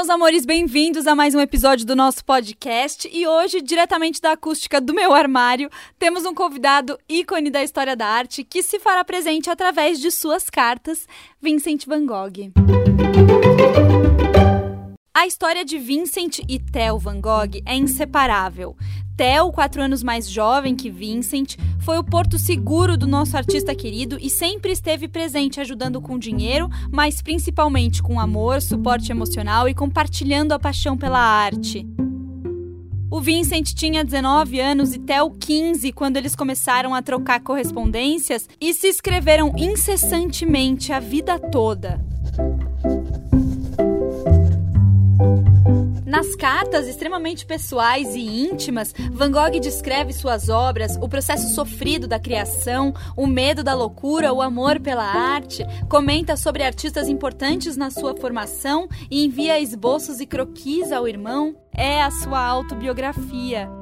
meus amores, bem-vindos a mais um episódio do nosso podcast. E hoje, diretamente da acústica do meu armário, temos um convidado ícone da história da arte que se fará presente através de suas cartas, Vincent Van Gogh. A história de Vincent e Theo Van Gogh é inseparável. Theo, quatro anos mais jovem que Vincent, foi o porto seguro do nosso artista querido e sempre esteve presente ajudando com dinheiro, mas principalmente com amor, suporte emocional e compartilhando a paixão pela arte. O Vincent tinha 19 anos e Theo 15 quando eles começaram a trocar correspondências e se escreveram incessantemente a vida toda. Cartas extremamente pessoais e íntimas, Van Gogh descreve suas obras, o processo sofrido da criação, o medo da loucura, o amor pela arte, comenta sobre artistas importantes na sua formação e envia esboços e croquis ao irmão. É a sua autobiografia.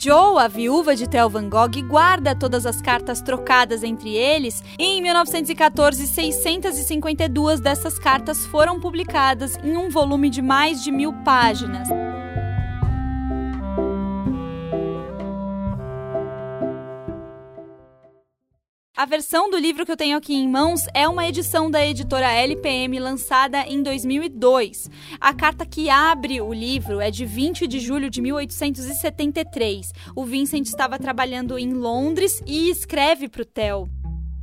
Joe, a viúva de Theo Van Gogh, guarda todas as cartas trocadas entre eles e em 1914 652 dessas cartas foram publicadas em um volume de mais de mil páginas. A versão do livro que eu tenho aqui em mãos é uma edição da editora LPM lançada em 2002. A carta que abre o livro é de 20 de julho de 1873. O Vincent estava trabalhando em Londres e escreve para o Theo.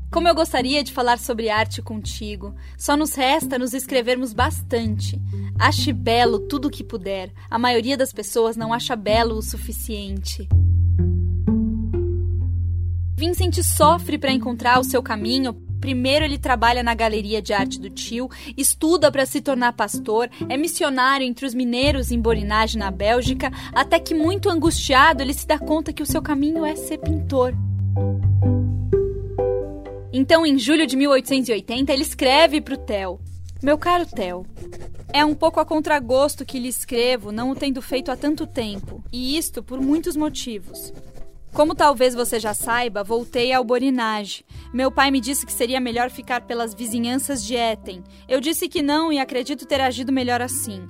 Como eu gostaria de falar sobre arte contigo, só nos resta nos escrevermos bastante. Ache belo tudo o que puder. A maioria das pessoas não acha belo o suficiente. Vincent sofre para encontrar o seu caminho. Primeiro, ele trabalha na galeria de arte do tio, estuda para se tornar pastor, é missionário entre os mineiros em Borinage, na Bélgica, até que, muito angustiado, ele se dá conta que o seu caminho é ser pintor. Então, em julho de 1880, ele escreve para o Theo: Meu caro Theo, é um pouco a contragosto que lhe escrevo, não o tendo feito há tanto tempo, e isto por muitos motivos. Como talvez você já saiba, voltei ao Borinage. Meu pai me disse que seria melhor ficar pelas vizinhanças de Etten. Eu disse que não e acredito ter agido melhor assim.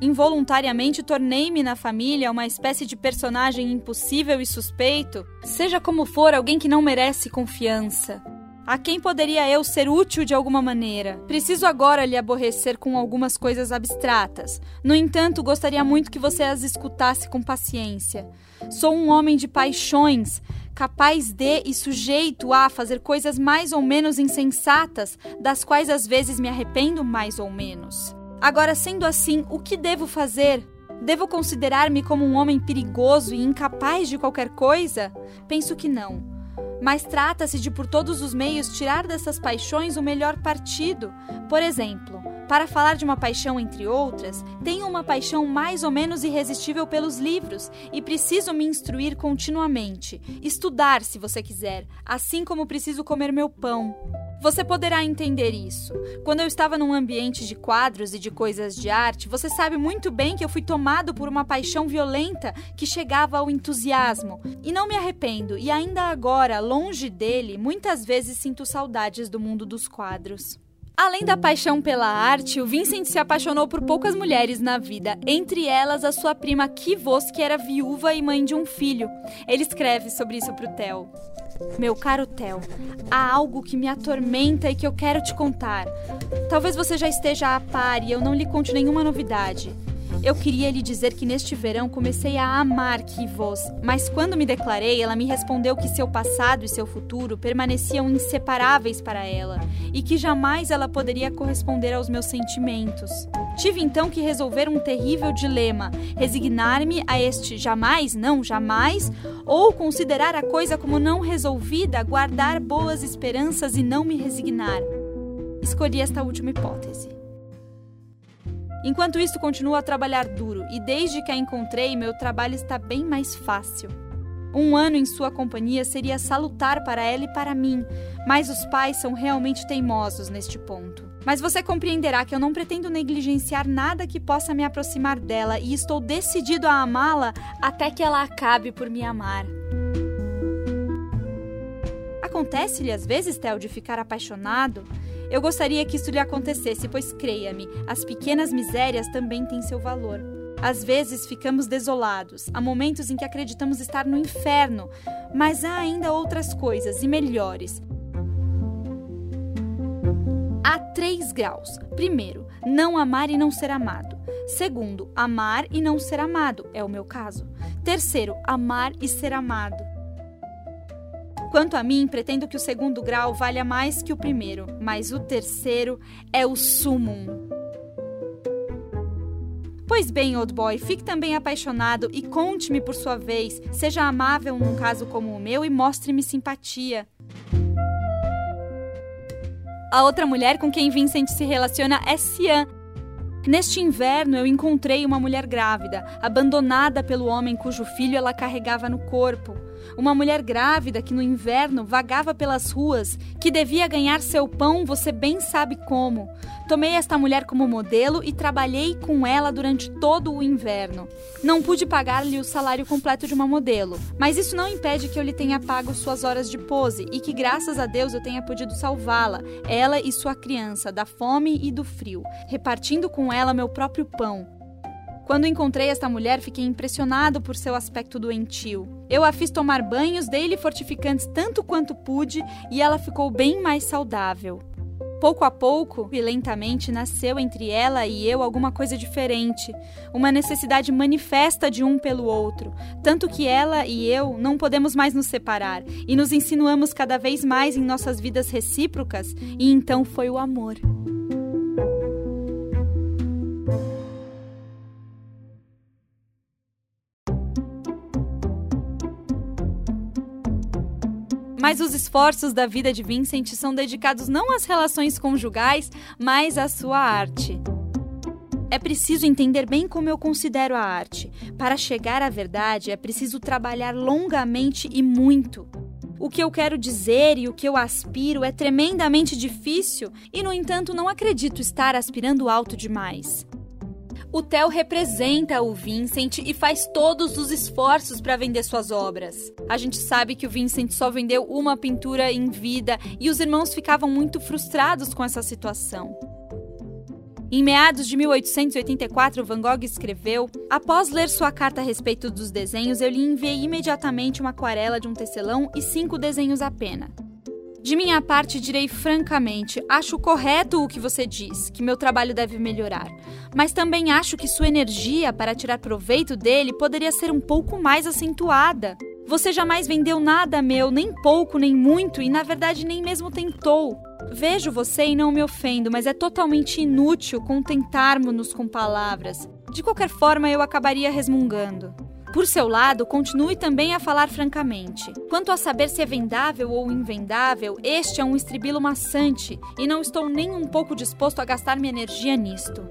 Involuntariamente tornei-me na família uma espécie de personagem impossível e suspeito, seja como for, alguém que não merece confiança. A quem poderia eu ser útil de alguma maneira? Preciso agora lhe aborrecer com algumas coisas abstratas. No entanto, gostaria muito que você as escutasse com paciência. Sou um homem de paixões, capaz de e sujeito a fazer coisas mais ou menos insensatas, das quais às vezes me arrependo mais ou menos. Agora, sendo assim, o que devo fazer? Devo considerar-me como um homem perigoso e incapaz de qualquer coisa? Penso que não. Mas trata-se de, por todos os meios, tirar dessas paixões o melhor partido. Por exemplo, para falar de uma paixão entre outras, tenho uma paixão mais ou menos irresistível pelos livros e preciso me instruir continuamente. Estudar, se você quiser, assim como preciso comer meu pão. Você poderá entender isso. Quando eu estava num ambiente de quadros e de coisas de arte, você sabe muito bem que eu fui tomado por uma paixão violenta que chegava ao entusiasmo. E não me arrependo, e ainda agora, longe dele, muitas vezes sinto saudades do mundo dos quadros. Além da paixão pela arte, o Vincent se apaixonou por poucas mulheres na vida, entre elas a sua prima Kivos, que era viúva e mãe de um filho. Ele escreve sobre isso para o Theo. Meu caro Theo, há algo que me atormenta e que eu quero te contar. Talvez você já esteja a par e eu não lhe conte nenhuma novidade. Eu queria lhe dizer que neste verão comecei a amar Kivos, mas quando me declarei, ela me respondeu que seu passado e seu futuro permaneciam inseparáveis para ela e que jamais ela poderia corresponder aos meus sentimentos. Tive então que resolver um terrível dilema: resignar-me a este jamais, não jamais, ou considerar a coisa como não resolvida, guardar boas esperanças e não me resignar. Escolhi esta última hipótese. Enquanto isso, continuo a trabalhar duro e desde que a encontrei, meu trabalho está bem mais fácil. Um ano em sua companhia seria salutar para ela e para mim, mas os pais são realmente teimosos neste ponto. Mas você compreenderá que eu não pretendo negligenciar nada que possa me aproximar dela e estou decidido a amá-la até que ela acabe por me amar. Acontece-lhe às vezes, Theo, de ficar apaixonado? Eu gostaria que isso lhe acontecesse, pois creia-me, as pequenas misérias também têm seu valor. Às vezes ficamos desolados, há momentos em que acreditamos estar no inferno, mas há ainda outras coisas e melhores. Há três graus. Primeiro, não amar e não ser amado. Segundo, amar e não ser amado, é o meu caso. Terceiro, amar e ser amado. Quanto a mim, pretendo que o segundo grau valha mais que o primeiro, mas o terceiro é o sumum. Pois bem, old boy, fique também apaixonado e conte-me por sua vez. Seja amável num caso como o meu e mostre-me simpatia. A outra mulher com quem Vincent se relaciona é Cian, Neste inverno, eu encontrei uma mulher grávida, abandonada pelo homem cujo filho ela carregava no corpo. Uma mulher grávida que no inverno vagava pelas ruas, que devia ganhar seu pão, você bem sabe como. Tomei esta mulher como modelo e trabalhei com ela durante todo o inverno. Não pude pagar-lhe o salário completo de uma modelo, mas isso não impede que eu lhe tenha pago suas horas de pose e que, graças a Deus, eu tenha podido salvá-la, ela e sua criança, da fome e do frio, repartindo com ela meu próprio pão. Quando encontrei esta mulher, fiquei impressionado por seu aspecto doentio. Eu a fiz tomar banhos, dei-lhe fortificantes tanto quanto pude e ela ficou bem mais saudável. Pouco a pouco e lentamente nasceu entre ela e eu alguma coisa diferente, uma necessidade manifesta de um pelo outro, tanto que ela e eu não podemos mais nos separar e nos insinuamos cada vez mais em nossas vidas recíprocas, e então foi o amor. Mas os esforços da vida de Vincent são dedicados não às relações conjugais, mas à sua arte. É preciso entender bem como eu considero a arte. Para chegar à verdade, é preciso trabalhar longamente e muito. O que eu quero dizer e o que eu aspiro é tremendamente difícil e, no entanto, não acredito estar aspirando alto demais. O Theo representa o Vincent e faz todos os esforços para vender suas obras. A gente sabe que o Vincent só vendeu uma pintura em vida e os irmãos ficavam muito frustrados com essa situação. Em meados de 1884, Van Gogh escreveu: Após ler sua carta a respeito dos desenhos, eu lhe enviei imediatamente uma aquarela de um tecelão e cinco desenhos apenas. De minha parte, direi francamente: acho correto o que você diz, que meu trabalho deve melhorar. Mas também acho que sua energia para tirar proveito dele poderia ser um pouco mais acentuada. Você jamais vendeu nada meu, nem pouco, nem muito, e na verdade nem mesmo tentou. Vejo você e não me ofendo, mas é totalmente inútil contentarmos-nos com palavras. De qualquer forma, eu acabaria resmungando. Por seu lado, continue também a falar francamente. Quanto a saber se é vendável ou invendável, este é um estribilo maçante e não estou nem um pouco disposto a gastar minha energia nisto.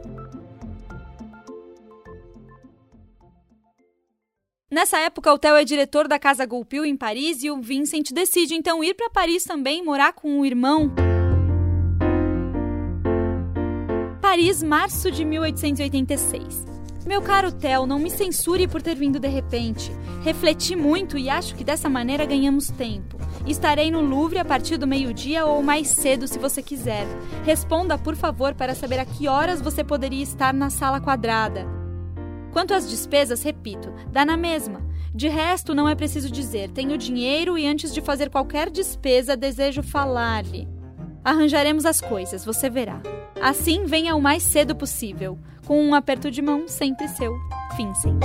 Nessa época, o Theo é diretor da Casa Goupil em Paris e o Vincent decide então ir para Paris também morar com o irmão. Paris, março de 1886. Meu caro Theo, não me censure por ter vindo de repente. Refleti muito e acho que dessa maneira ganhamos tempo. Estarei no Louvre a partir do meio-dia ou mais cedo, se você quiser. Responda, por favor, para saber a que horas você poderia estar na sala quadrada. Quanto às despesas, repito, dá na mesma. De resto, não é preciso dizer, tenho dinheiro e antes de fazer qualquer despesa, desejo falar-lhe. Arranjaremos as coisas, você verá. Assim, venha o mais cedo possível. Com um aperto de mão, sempre seu, Vincent.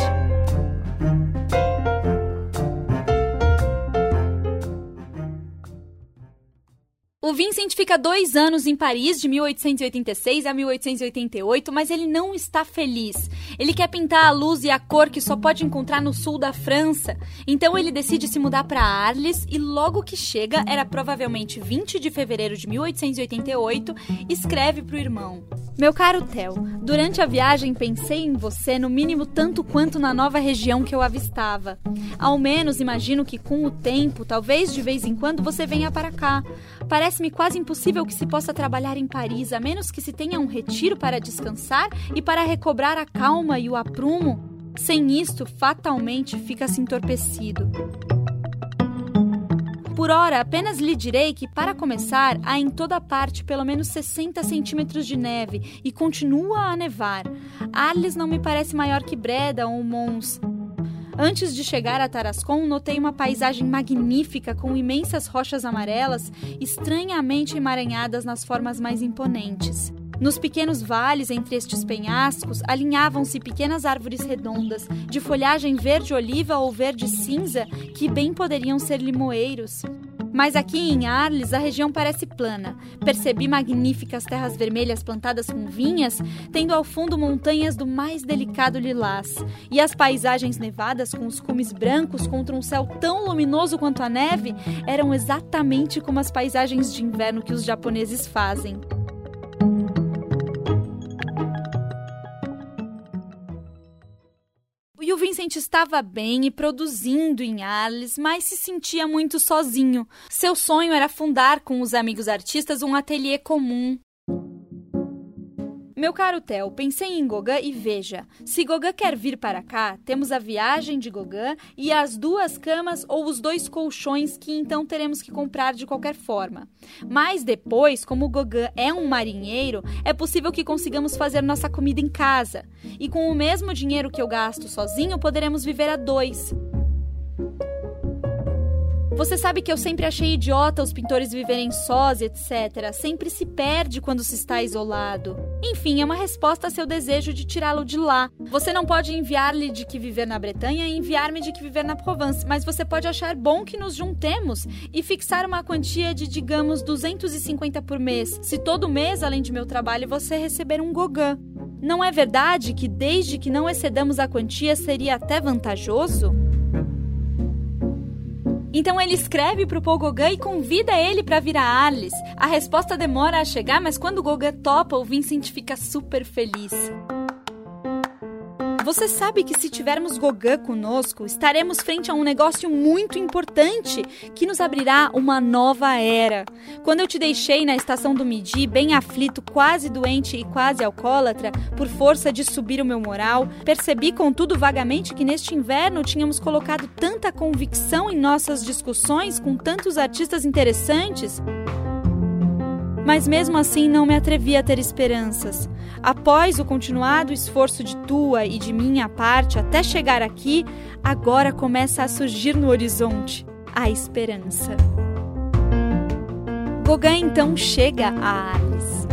O Vincent fica dois anos em Paris, de 1886 a 1888, mas ele não está feliz. Ele quer pintar a luz e a cor que só pode encontrar no sul da França. Então ele decide se mudar para Arles e logo que chega, era provavelmente 20 de fevereiro de 1888, escreve para o irmão: Meu caro Theo, durante a viagem pensei em você no mínimo tanto quanto na nova região que eu avistava. Ao menos imagino que com o tempo, talvez de vez em quando você venha para cá. Parece Parece-me quase impossível que se possa trabalhar em Paris, a menos que se tenha um retiro para descansar e para recobrar a calma e o aprumo. Sem isto, fatalmente fica-se entorpecido. Por hora, apenas lhe direi que, para começar, há em toda parte pelo menos 60 centímetros de neve e continua a nevar. Arles não me parece maior que Breda ou Mons. Antes de chegar a Tarascon, notei uma paisagem magnífica com imensas rochas amarelas, estranhamente emaranhadas nas formas mais imponentes. Nos pequenos vales entre estes penhascos alinhavam-se pequenas árvores redondas, de folhagem verde-oliva ou verde-cinza, que bem poderiam ser limoeiros. Mas aqui em Arles a região parece plana. Percebi magníficas terras vermelhas plantadas com vinhas, tendo ao fundo montanhas do mais delicado lilás. E as paisagens nevadas com os cumes brancos contra um céu tão luminoso quanto a neve eram exatamente como as paisagens de inverno que os japoneses fazem. O Vincent estava bem e produzindo em Arles, mas se sentia muito sozinho. Seu sonho era fundar com os amigos artistas um ateliê comum, meu caro Theo, pensei em Gogã e veja, se Gogã quer vir para cá, temos a viagem de Gogã e as duas camas ou os dois colchões que então teremos que comprar de qualquer forma. Mas depois, como Gogã é um marinheiro, é possível que consigamos fazer nossa comida em casa. E com o mesmo dinheiro que eu gasto sozinho, poderemos viver a dois. Você sabe que eu sempre achei idiota os pintores viverem sós, etc. Sempre se perde quando se está isolado. Enfim, é uma resposta a seu desejo de tirá-lo de lá. Você não pode enviar-lhe de que viver na Bretanha e enviar-me de que viver na Provence, mas você pode achar bom que nos juntemos e fixar uma quantia de, digamos, 250 por mês. Se todo mês, além de meu trabalho, você receber um gogã. Não é verdade que, desde que não excedamos a quantia, seria até vantajoso? Então ele escreve para o Paul Gauguin e convida ele para vir a. A resposta demora a chegar, mas quando o Gauguin topa, o Vincent fica super feliz. Você sabe que se tivermos Gogã conosco, estaremos frente a um negócio muito importante que nos abrirá uma nova era. Quando eu te deixei na estação do Midi, bem aflito, quase doente e quase alcoólatra, por força de subir o meu moral, percebi, contudo, vagamente que neste inverno tínhamos colocado tanta convicção em nossas discussões com tantos artistas interessantes mas mesmo assim não me atrevi a ter esperanças. Após o continuado esforço de tua e de minha parte até chegar aqui, agora começa a surgir no horizonte a esperança. Gauguin então chega a Alice.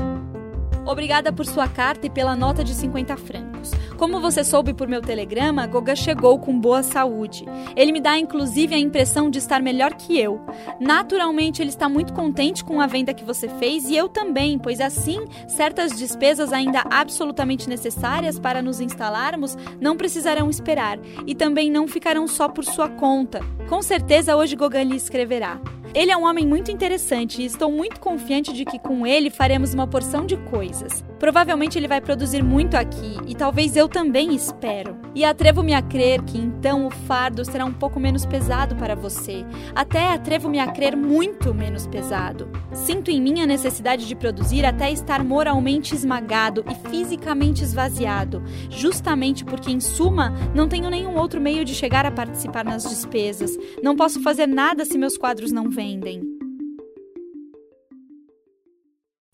Obrigada por sua carta e pela nota de 50 francos. Como você soube por meu telegrama, Goga chegou com boa saúde. Ele me dá inclusive a impressão de estar melhor que eu. Naturalmente, ele está muito contente com a venda que você fez e eu também, pois assim, certas despesas ainda absolutamente necessárias para nos instalarmos não precisarão esperar e também não ficarão só por sua conta. Com certeza hoje Gogan lhe escreverá. Ele é um homem muito interessante e estou muito confiante de que com ele faremos uma porção de coisas. Provavelmente ele vai produzir muito aqui e talvez eu também espero. E atrevo-me a crer que então o fardo será um pouco menos pesado para você. Até atrevo-me a crer muito menos pesado. Sinto em mim a necessidade de produzir até estar moralmente esmagado e fisicamente esvaziado, justamente porque, em suma, não tenho nenhum outro meio de chegar a participar nas despesas. Não posso fazer nada se meus quadros não vendem.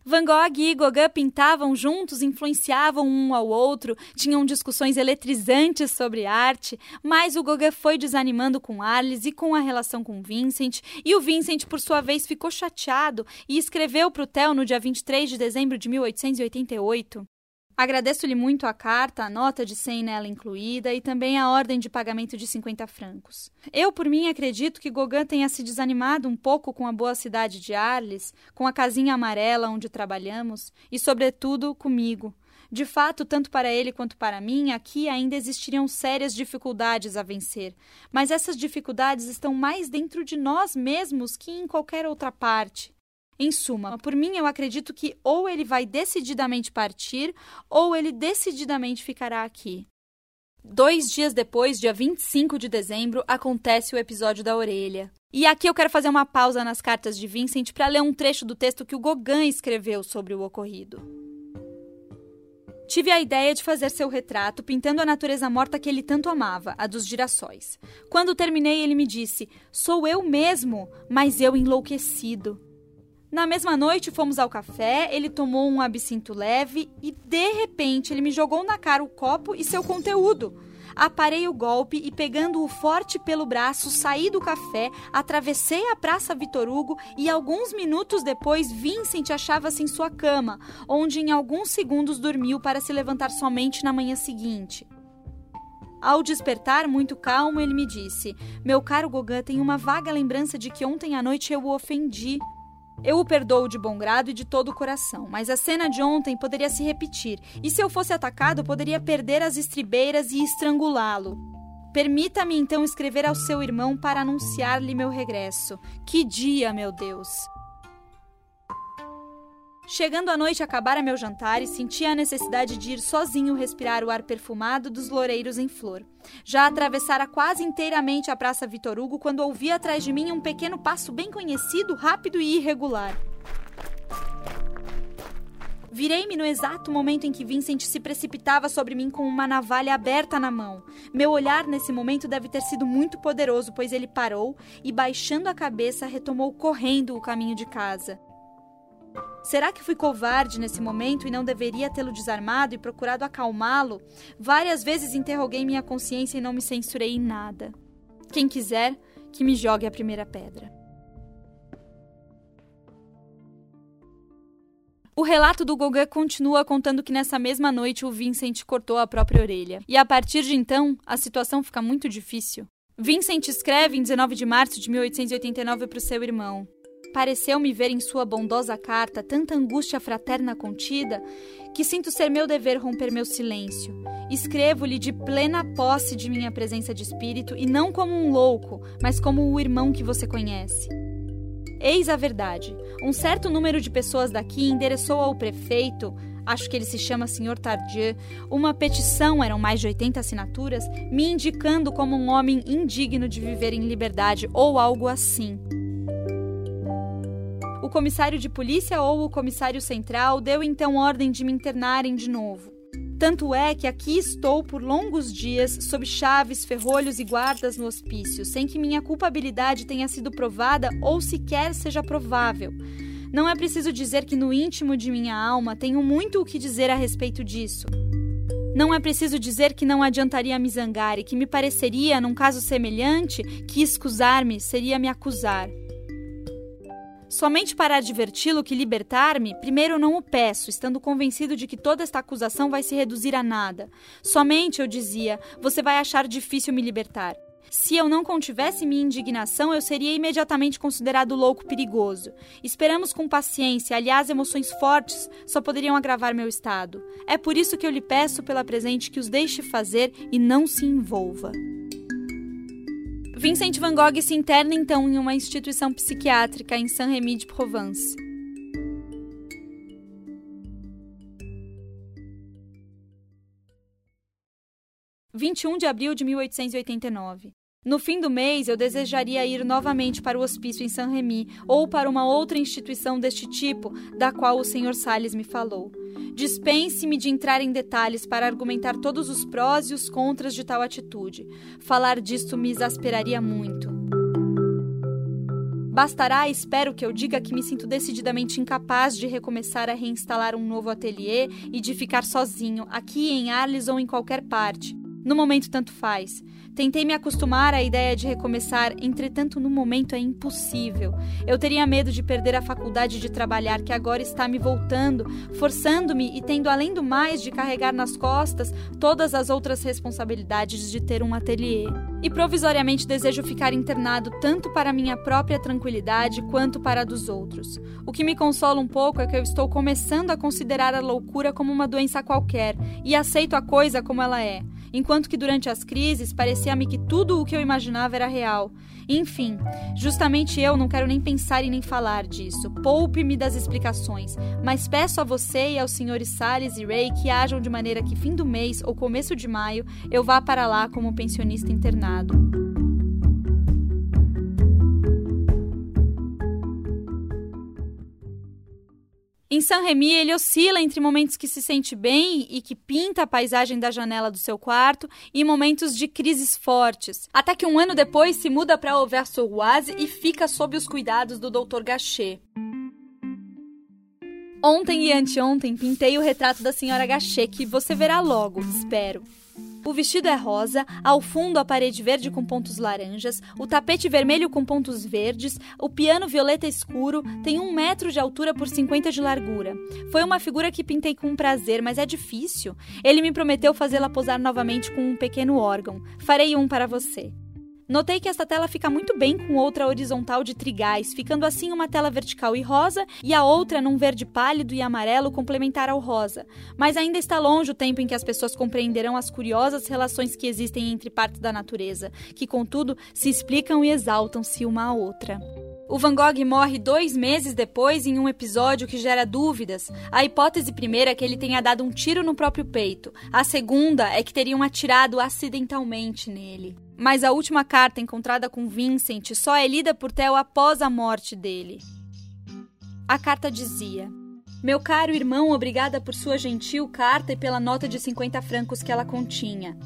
Van Gogh e Gauguin pintavam juntos, influenciavam um ao outro, tinham discussões eletrizantes sobre arte, mas o Gauguin foi desanimando com Arles e com a relação com Vincent, e o Vincent, por sua vez, ficou chateado e escreveu para o Theo no dia 23 de dezembro de 1888. Agradeço-lhe muito a carta, a nota de 100 nela incluída e também a ordem de pagamento de 50 francos. Eu, por mim, acredito que Gauguin tenha se desanimado um pouco com a boa cidade de Arles, com a casinha amarela onde trabalhamos e, sobretudo, comigo. De fato, tanto para ele quanto para mim, aqui ainda existiriam sérias dificuldades a vencer, mas essas dificuldades estão mais dentro de nós mesmos que em qualquer outra parte. Em suma, por mim, eu acredito que ou ele vai decididamente partir, ou ele decididamente ficará aqui. Dois dias depois, dia 25 de dezembro, acontece o episódio da orelha. E aqui eu quero fazer uma pausa nas cartas de Vincent para ler um trecho do texto que o Gauguin escreveu sobre o ocorrido. Tive a ideia de fazer seu retrato pintando a natureza morta que ele tanto amava, a dos girassóis. Quando terminei, ele me disse: Sou eu mesmo, mas eu enlouquecido. Na mesma noite fomos ao café, ele tomou um absinto leve e, de repente, ele me jogou na cara o copo e seu conteúdo. Aparei o golpe e, pegando-o forte pelo braço, saí do café, atravessei a Praça Vitor Hugo e, alguns minutos depois, Vincent achava-se em sua cama, onde em alguns segundos dormiu para se levantar somente na manhã seguinte. Ao despertar, muito calmo, ele me disse: Meu caro Gauguin, tenho uma vaga lembrança de que ontem à noite eu o ofendi. Eu o perdoo de bom grado e de todo o coração, mas a cena de ontem poderia se repetir, e se eu fosse atacado, poderia perder as estribeiras e estrangulá-lo. Permita-me então escrever ao seu irmão para anunciar-lhe meu regresso. Que dia, meu Deus! Chegando à noite, acabara meu jantar e sentia a necessidade de ir sozinho respirar o ar perfumado dos loureiros em flor. Já atravessara quase inteiramente a Praça Vitor Hugo quando ouvi atrás de mim um pequeno passo bem conhecido, rápido e irregular. Virei-me no exato momento em que Vincent se precipitava sobre mim com uma navalha aberta na mão. Meu olhar nesse momento deve ter sido muito poderoso, pois ele parou e, baixando a cabeça, retomou correndo o caminho de casa. Será que fui covarde nesse momento e não deveria tê-lo desarmado e procurado acalmá-lo? Várias vezes interroguei minha consciência e não me censurei em nada. Quem quiser, que me jogue a primeira pedra. O relato do Gauguin continua contando que nessa mesma noite o Vincent cortou a própria orelha. E a partir de então, a situação fica muito difícil. Vincent escreve em 19 de março de 1889 para o seu irmão: Pareceu-me ver em sua bondosa carta tanta angústia fraterna contida que sinto ser meu dever romper meu silêncio. Escrevo-lhe de plena posse de minha presença de espírito e não como um louco, mas como o irmão que você conhece. Eis a verdade. Um certo número de pessoas daqui endereçou ao prefeito, acho que ele se chama Sr. Tardieu, uma petição, eram mais de 80 assinaturas, me indicando como um homem indigno de viver em liberdade ou algo assim o comissário de polícia ou o comissário central deu então ordem de me internarem de novo. Tanto é que aqui estou por longos dias, sob chaves, ferrolhos e guardas no hospício, sem que minha culpabilidade tenha sido provada ou sequer seja provável. Não é preciso dizer que no íntimo de minha alma tenho muito o que dizer a respeito disso. Não é preciso dizer que não adiantaria me zangar e que me pareceria, num caso semelhante, que escusar-me seria me acusar. Somente para adverti-lo que libertar-me, primeiro não o peço, estando convencido de que toda esta acusação vai se reduzir a nada. Somente, eu dizia, você vai achar difícil me libertar. Se eu não contivesse minha indignação, eu seria imediatamente considerado louco perigoso. Esperamos com paciência, aliás, emoções fortes só poderiam agravar meu estado. É por isso que eu lhe peço pela presente que os deixe fazer e não se envolva. Vincent van Gogh se interna então em uma instituição psiquiátrica em Saint-Rémy de Provence. (21 de abril de 1889). No fim do mês, eu desejaria ir novamente para o hospício em Saint-Rémy ou para uma outra instituição deste tipo, da qual o Sr. Salles me falou. Dispense-me de entrar em detalhes para argumentar todos os prós e os contras de tal atitude. Falar disto me exasperaria muito. Bastará, espero que eu diga que me sinto decididamente incapaz de recomeçar a reinstalar um novo ateliê e de ficar sozinho, aqui em Arles ou em qualquer parte. No momento, tanto faz. Tentei me acostumar à ideia de recomeçar, entretanto, no momento é impossível. Eu teria medo de perder a faculdade de trabalhar que agora está me voltando, forçando-me e tendo, além do mais, de carregar nas costas todas as outras responsabilidades de ter um ateliê. E provisoriamente desejo ficar internado tanto para minha própria tranquilidade quanto para a dos outros. O que me consola um pouco é que eu estou começando a considerar a loucura como uma doença qualquer e aceito a coisa como ela é enquanto que durante as crises parecia-me que tudo o que eu imaginava era real. Enfim, justamente eu não quero nem pensar e nem falar disso. Poupe-me das explicações, mas peço a você e aos senhores Salles e Ray que ajam de maneira que fim do mês ou começo de maio eu vá para lá como pensionista internado. Em Saint-Remy, ele oscila entre momentos que se sente bem e que pinta a paisagem da janela do seu quarto e momentos de crises fortes, até que um ano depois se muda para Auvers-sur-Oise e fica sob os cuidados do Dr. Gachet. Ontem e anteontem pintei o retrato da senhora Gachet, que você verá logo, espero. O vestido é rosa, ao fundo a parede verde com pontos laranjas, o tapete vermelho com pontos verdes, o piano violeta escuro, tem um metro de altura por 50 de largura. Foi uma figura que pintei com prazer, mas é difícil. Ele me prometeu fazê-la posar novamente com um pequeno órgão. Farei um para você. Notei que esta tela fica muito bem com outra horizontal de trigais, ficando assim uma tela vertical e rosa e a outra num verde pálido e amarelo complementar ao rosa. Mas ainda está longe o tempo em que as pessoas compreenderão as curiosas relações que existem entre partes da natureza, que contudo se explicam e exaltam-se uma à outra. O Van Gogh morre dois meses depois em um episódio que gera dúvidas. A hipótese primeira é que ele tenha dado um tiro no próprio peito. A segunda é que teriam atirado acidentalmente nele. Mas a última carta encontrada com Vincent só é lida por Theo após a morte dele. A carta dizia: Meu caro irmão, obrigada por sua gentil carta e pela nota de 50 francos que ela continha.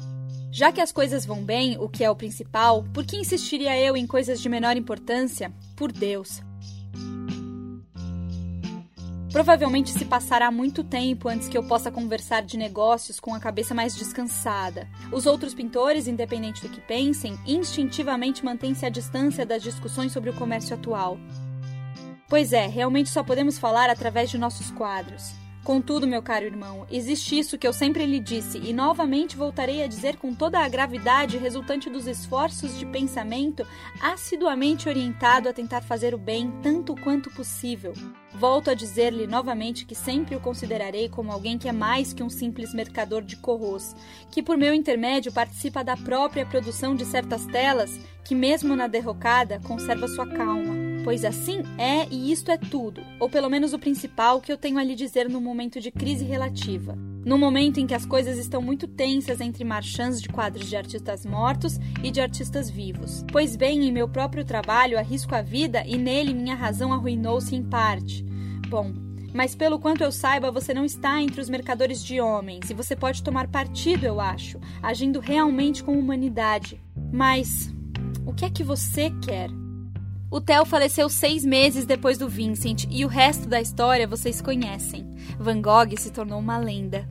Já que as coisas vão bem, o que é o principal, por que insistiria eu em coisas de menor importância? Por Deus. Provavelmente se passará muito tempo antes que eu possa conversar de negócios com a cabeça mais descansada. Os outros pintores, independente do que pensem, instintivamente mantêm-se à distância das discussões sobre o comércio atual. Pois é, realmente só podemos falar através de nossos quadros. Contudo, meu caro irmão, existe isso que eu sempre lhe disse e novamente voltarei a dizer com toda a gravidade resultante dos esforços de pensamento assiduamente orientado a tentar fazer o bem tanto quanto possível. Volto a dizer-lhe novamente que sempre o considerarei como alguém que é mais que um simples mercador de corros, que por meu intermédio participa da própria produção de certas telas, que mesmo na derrocada conserva sua calma pois assim é e isto é tudo, ou pelo menos o principal que eu tenho a lhe dizer no momento de crise relativa. No momento em que as coisas estão muito tensas entre marchands de quadros de artistas mortos e de artistas vivos. Pois bem, em meu próprio trabalho arrisco a vida e nele minha razão arruinou-se em parte. Bom, mas pelo quanto eu saiba, você não está entre os mercadores de homens e você pode tomar partido, eu acho, agindo realmente com humanidade. Mas o que é que você quer? O Theo faleceu seis meses depois do Vincent e o resto da história vocês conhecem. Van Gogh se tornou uma lenda.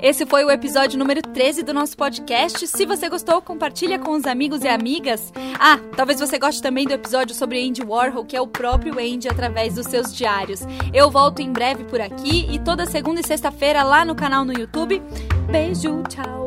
Esse foi o episódio número 13 do nosso podcast. Se você gostou, compartilha com os amigos e amigas. Ah, talvez você goste também do episódio sobre Andy Warhol, que é o próprio Andy através dos seus diários. Eu volto em breve por aqui e toda segunda e sexta-feira lá no canal no YouTube. Beijo, tchau.